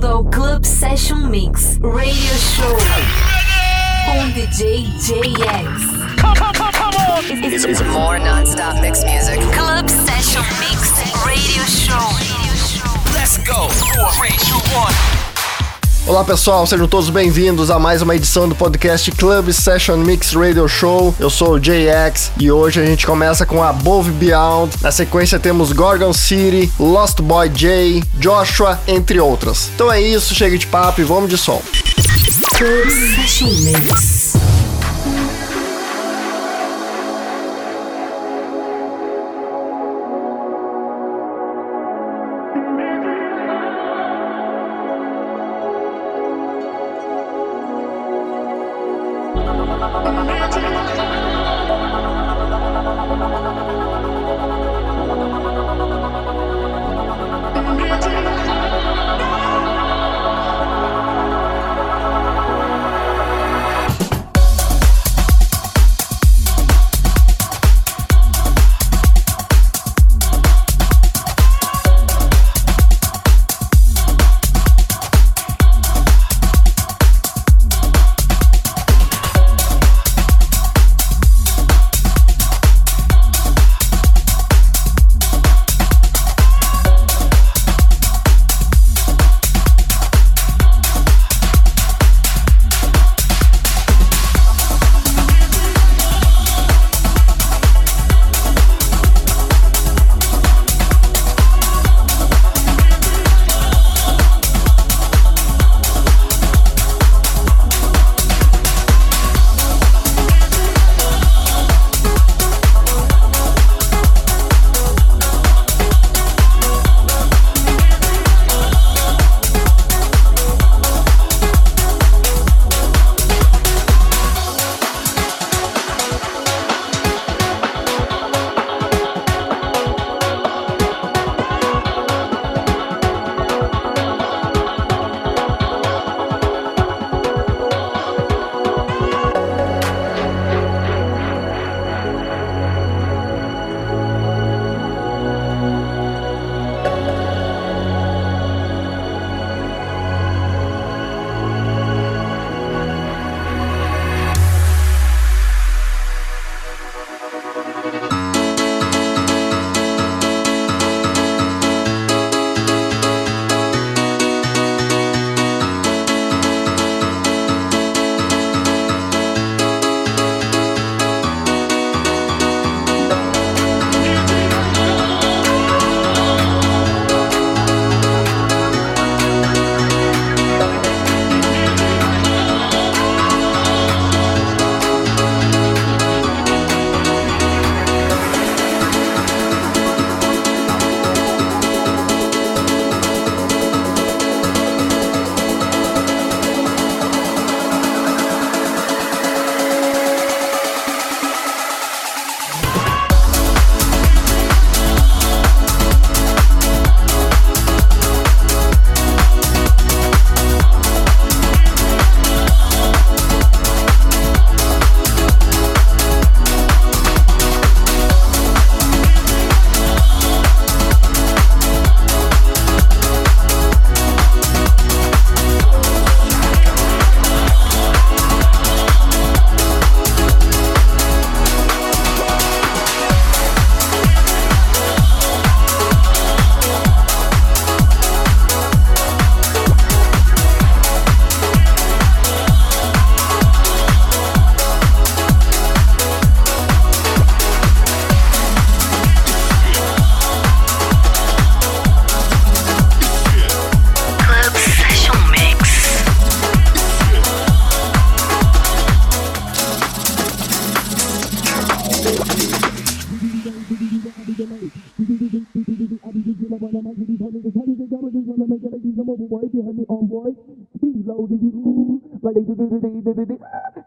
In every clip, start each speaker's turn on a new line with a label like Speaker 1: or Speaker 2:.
Speaker 1: bem-vindo ao Club Session Mix Radio Show com DJ JX.
Speaker 2: Come, come, come, come on!
Speaker 3: It's, it's more non-stop mix music.
Speaker 1: Club Session Mix Radio Show.
Speaker 2: Let's go! Four, three, two, one.
Speaker 4: Olá pessoal, sejam todos bem-vindos a mais uma edição do podcast Club Session Mix Radio Show. Eu sou o JX e hoje a gente começa com Above Beyond. Na sequência temos Gorgon City, Lost Boy J, Joshua, entre outras. Então é isso, chega de papo e vamos de som.
Speaker 1: Club Session Mix.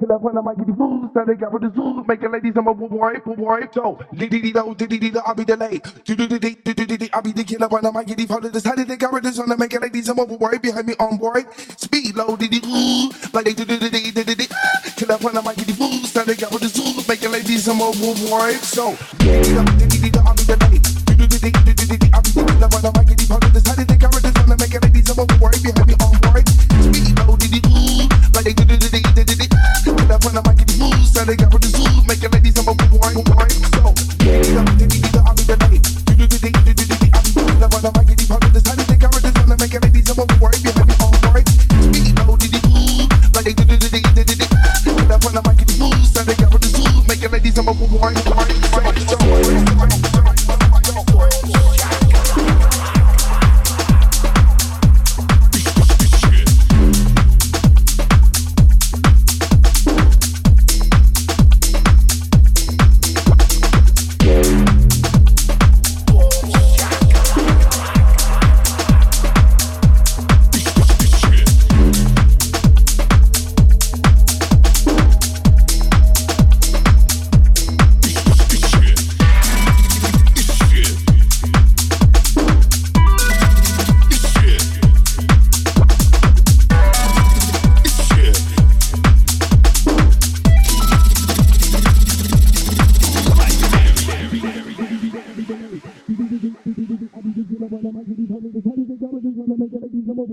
Speaker 5: Kill up on the mic, get the food, so they got with the zoo, make it ladies, I'm a boy, boy, so, diddy do, diddy I'll be delayed, diddy I'll be the killer on the mic, get the food, decided they got with the sun, make it ladies, I'm a boy, behind me on boy, speed low, diddy like they do, diddy, diddy, kill up on the mic, get the food, so they got with the zoo, make it ladies, I'm a boy, so, diddy I'll be delayed, diddy I'll be the killer on the mic, get the food, decided I'm a boy, behind me on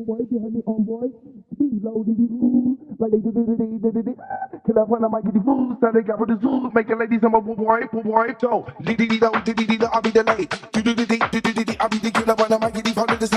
Speaker 1: boy, behind me on boy. Be loaded, like they did it, till I find a mic get the food, stand they got for the zoo, making ladies on my boy, boy, boy, so, did it, did it, did it, I'll be the late, do do do do do do, I'll be the killer when I'm making the fun of the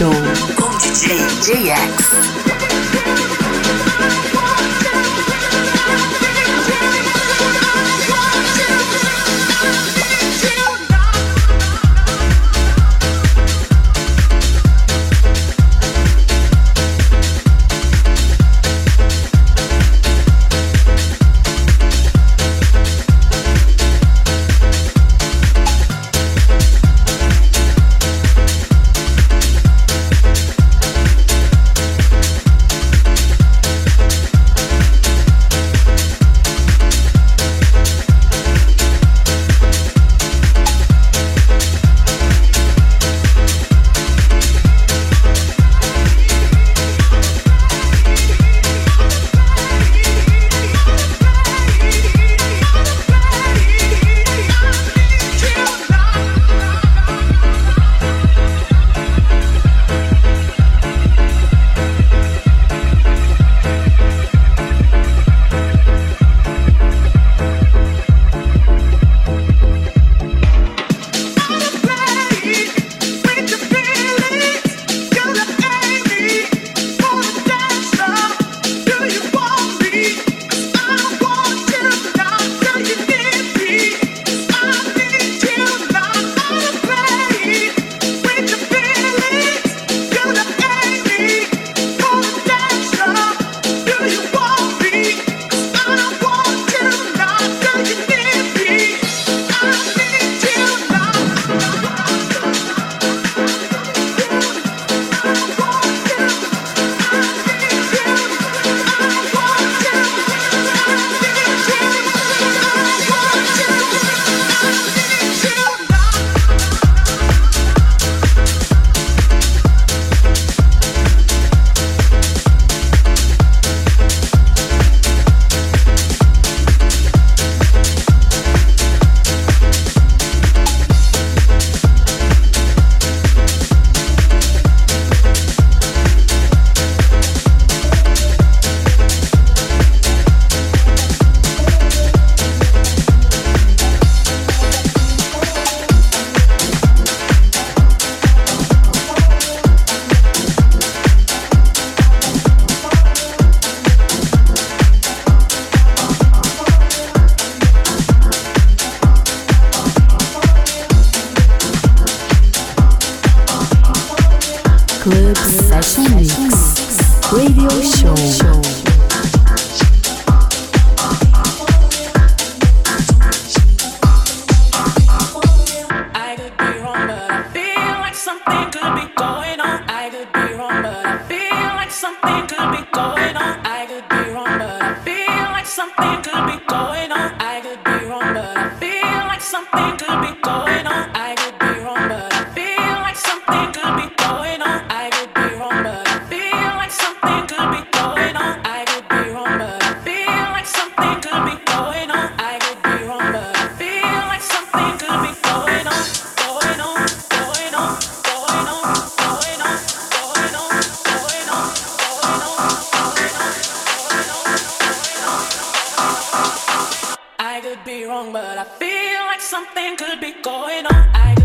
Speaker 1: Show com DJ JX. Mix Radio Show. going on. I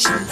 Speaker 1: attention.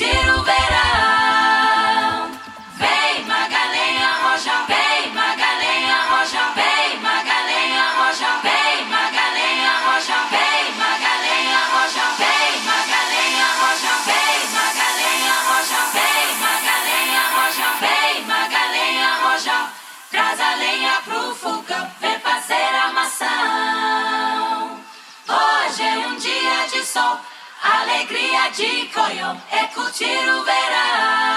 Speaker 1: Curtir o verão.
Speaker 6: tvojo, eko ti ruverá.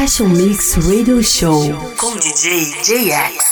Speaker 1: Session Mix Radio Show com DJ JX.